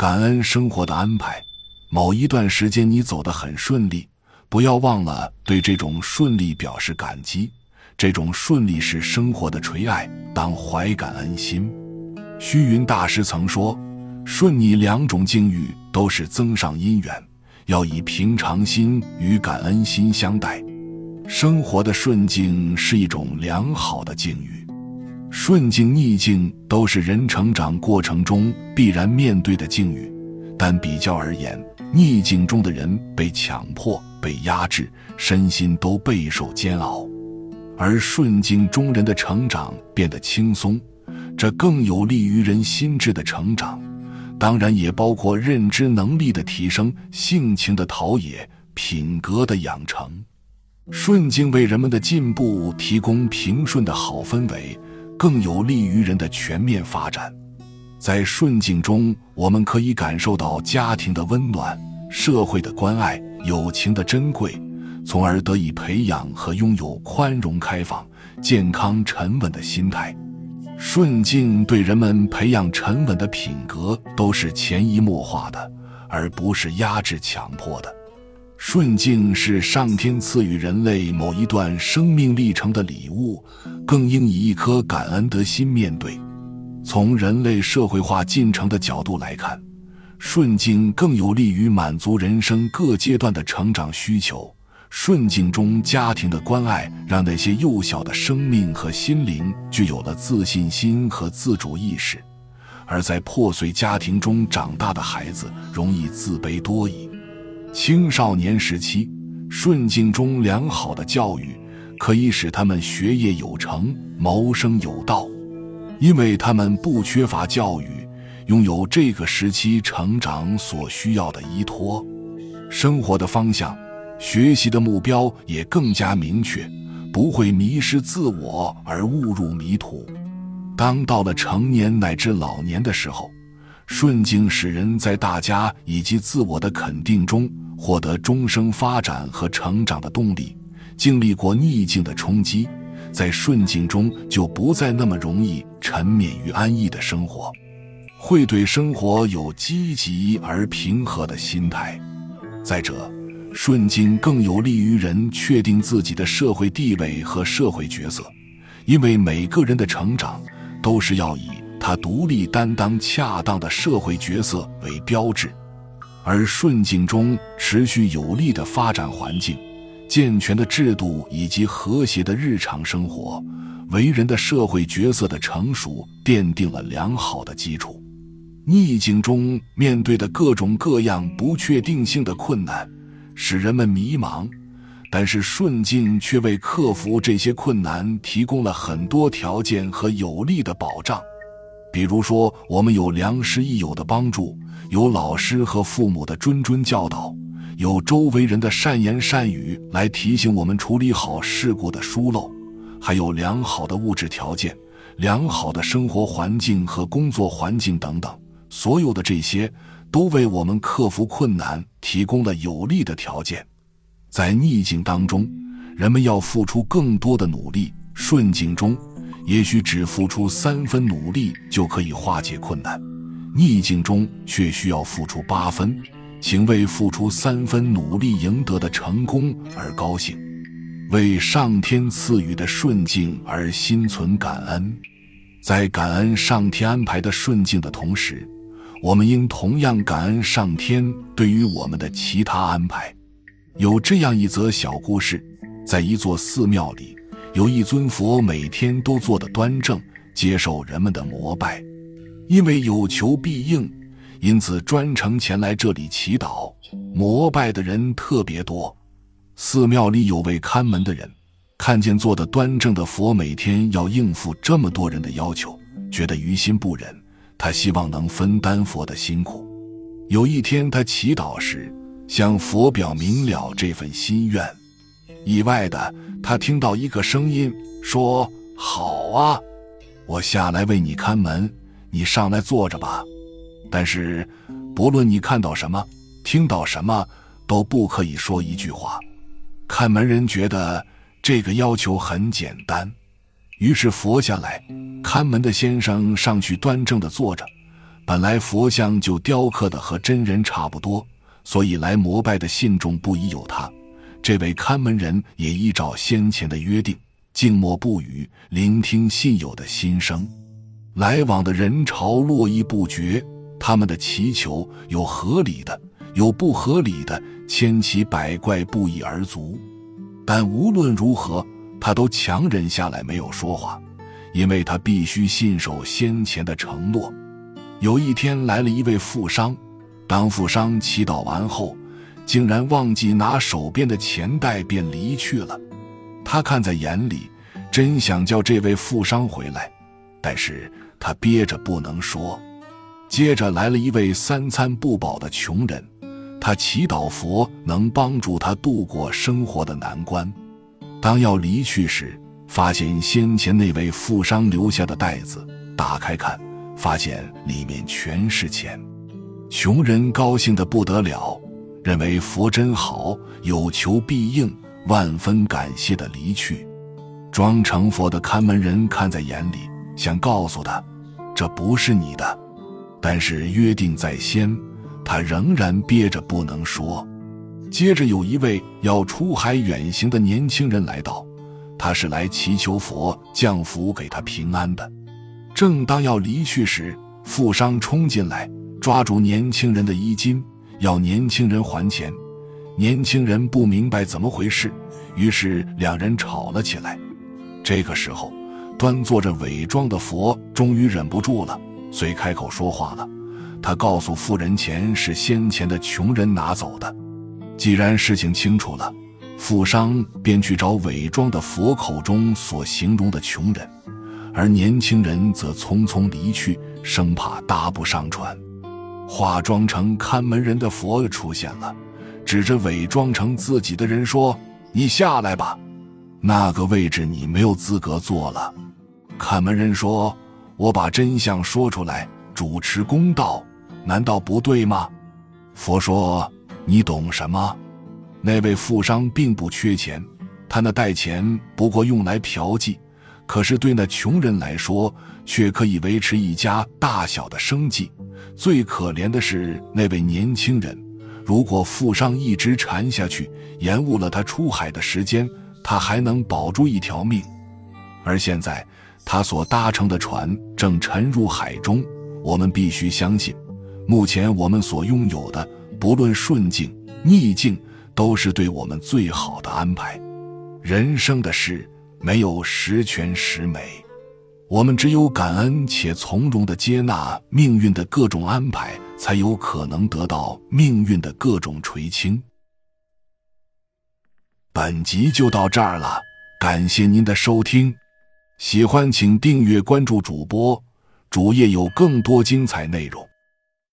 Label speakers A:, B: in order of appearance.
A: 感恩生活的安排。某一段时间你走得很顺利，不要忘了对这种顺利表示感激。这种顺利是生活的垂爱，当怀感恩心。虚云大师曾说：“顺逆两种境遇都是增上因缘，要以平常心与感恩心相待。生活的顺境是一种良好的境遇。”顺境逆境都是人成长过程中必然面对的境遇，但比较而言，逆境中的人被强迫、被压制，身心都备受煎熬；而顺境中人的成长变得轻松，这更有利于人心智的成长，当然也包括认知能力的提升、性情的陶冶、品格的养成。顺境为人们的进步提供平顺的好氛围。更有利于人的全面发展。在顺境中，我们可以感受到家庭的温暖、社会的关爱、友情的珍贵，从而得以培养和拥有宽容、开放、健康、沉稳的心态。顺境对人们培养沉稳的品格都是潜移默化的，而不是压制、强迫的。顺境是上天赐予人类某一段生命历程的礼物，更应以一颗感恩的心面对。从人类社会化进程的角度来看，顺境更有利于满足人生各阶段的成长需求。顺境中家庭的关爱，让那些幼小的生命和心灵具有了自信心和自主意识；而在破碎家庭中长大的孩子，容易自卑多疑。青少年时期，顺境中良好的教育可以使他们学业有成、谋生有道，因为他们不缺乏教育，拥有这个时期成长所需要的依托，生活的方向、学习的目标也更加明确，不会迷失自我而误入迷途。当到了成年乃至老年的时候，顺境使人在大家以及自我的肯定中获得终生发展和成长的动力。经历过逆境的冲击，在顺境中就不再那么容易沉湎于安逸的生活，会对生活有积极而平和的心态。再者，顺境更有利于人确定自己的社会地位和社会角色，因为每个人的成长都是要以。他独立担当恰当的社会角色为标志，而顺境中持续有利的发展环境、健全的制度以及和谐的日常生活，为人的社会角色的成熟奠定了良好的基础。逆境中面对的各种各样不确定性的困难，使人们迷茫，但是顺境却为克服这些困难提供了很多条件和有力的保障。比如说，我们有良师益友的帮助，有老师和父母的谆谆教导，有周围人的善言善语来提醒我们处理好事故的疏漏，还有良好的物质条件、良好的生活环境和工作环境等等。所有的这些都为我们克服困难提供了有利的条件。在逆境当中，人们要付出更多的努力；顺境中，也许只付出三分努力就可以化解困难，逆境中却需要付出八分，请为付出三分努力赢得的成功而高兴，为上天赐予的顺境而心存感恩。在感恩上天安排的顺境的同时，我们应同样感恩上天对于我们的其他安排。有这样一则小故事，在一座寺庙里。有一尊佛，每天都坐得端正，接受人们的膜拜。因为有求必应，因此专程前来这里祈祷、膜拜的人特别多。寺庙里有位看门的人，看见坐得端正的佛每天要应付这么多人的要求，觉得于心不忍。他希望能分担佛的辛苦。有一天，他祈祷时向佛表明了这份心愿。意外的，他听到一个声音说：“好啊，我下来为你看门，你上来坐着吧。但是，不论你看到什么，听到什么，都不可以说一句话。”看门人觉得这个要求很简单，于是佛下来，看门的先生上去端正的坐着，本来佛像就雕刻的和真人差不多，所以来膜拜的信众不疑有他。这位看门人也依照先前的约定，静默不语，聆听信友的心声。来往的人潮络绎不绝，他们的祈求有合理的，有不合理的，千奇百怪，不一而足。但无论如何，他都强忍下来没有说话，因为他必须信守先前的承诺。有一天来了一位富商，当富商祈祷完后，竟然忘记拿手边的钱袋，便离去了。他看在眼里，真想叫这位富商回来，但是他憋着不能说。接着来了一位三餐不饱的穷人，他祈祷佛能帮助他度过生活的难关。当要离去时，发现先前那位富商留下的袋子，打开看。发现里面全是钱，穷人高兴得不得了，认为佛真好，有求必应，万分感谢的离去。装成佛的看门人看在眼里，想告诉他，这不是你的，但是约定在先，他仍然憋着不能说。接着有一位要出海远行的年轻人来到，他是来祈求佛降福给他平安的。正当要离去时，富商冲进来，抓住年轻人的衣襟，要年轻人还钱。年轻人不明白怎么回事，于是两人吵了起来。这个时候，端坐着伪装的佛终于忍不住了，遂开口说话了。他告诉富人，钱是先前的穷人拿走的。既然事情清楚了，富商便去找伪装的佛口中所形容的穷人。而年轻人则匆匆离去，生怕搭不上船。化妆成看门人的佛出现了，指着伪装成自己的人说：“你下来吧，那个位置你没有资格坐了。”看门人说：“我把真相说出来，主持公道，难道不对吗？”佛说：“你懂什么？那位富商并不缺钱，他那袋钱不过用来嫖妓。”可是对那穷人来说，却可以维持一家大小的生计。最可怜的是那位年轻人，如果富商一直缠下去，延误了他出海的时间，他还能保住一条命。而现在，他所搭乘的船正沉入海中。我们必须相信，目前我们所拥有的，不论顺境逆境，都是对我们最好的安排。人生的事。没有十全十美，我们只有感恩且从容的接纳命运的各种安排，才有可能得到命运的各种垂青。本集就到这儿了，感谢您的收听，喜欢请订阅关注主播，主页有更多精彩内容。